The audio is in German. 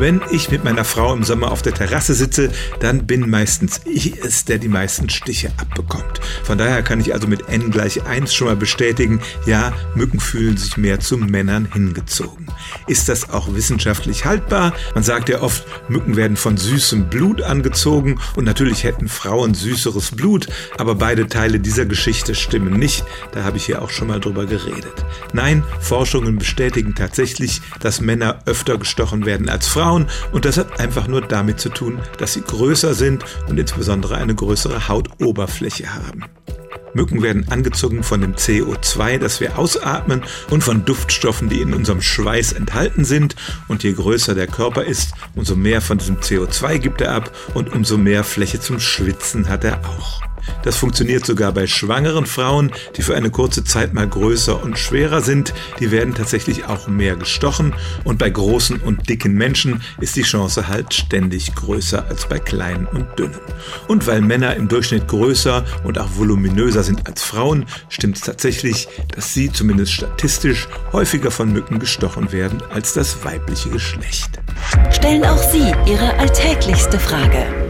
Wenn ich mit meiner Frau im Sommer auf der Terrasse sitze, dann bin meistens ich es, der die meisten Stiche abbekommt. Von daher kann ich also mit n gleich 1 schon mal bestätigen, ja, Mücken fühlen sich mehr zu Männern hingezogen. Ist das auch wissenschaftlich haltbar? Man sagt ja oft, Mücken werden von süßem Blut angezogen und natürlich hätten Frauen süßeres Blut, aber beide Teile dieser Geschichte stimmen nicht. Da habe ich hier auch schon mal drüber geredet. Nein, Forschungen bestätigen tatsächlich, dass Männer öfter gestochen werden als Frauen und das hat einfach nur damit zu tun, dass sie größer sind und insbesondere eine größere Hautoberfläche haben. Mücken werden angezogen von dem CO2, das wir ausatmen und von Duftstoffen, die in unserem Schweiß enthalten sind. Und je größer der Körper ist, umso mehr von diesem CO2 gibt er ab und umso mehr Fläche zum Schwitzen hat er auch. Das funktioniert sogar bei schwangeren Frauen, die für eine kurze Zeit mal größer und schwerer sind. Die werden tatsächlich auch mehr gestochen. Und bei großen und dicken Menschen ist die Chance halt ständig größer als bei kleinen und dünnen. Und weil Männer im Durchschnitt größer und auch voluminöser sind als Frauen, stimmt es tatsächlich, dass sie zumindest statistisch häufiger von Mücken gestochen werden als das weibliche Geschlecht. Stellen auch Sie Ihre alltäglichste Frage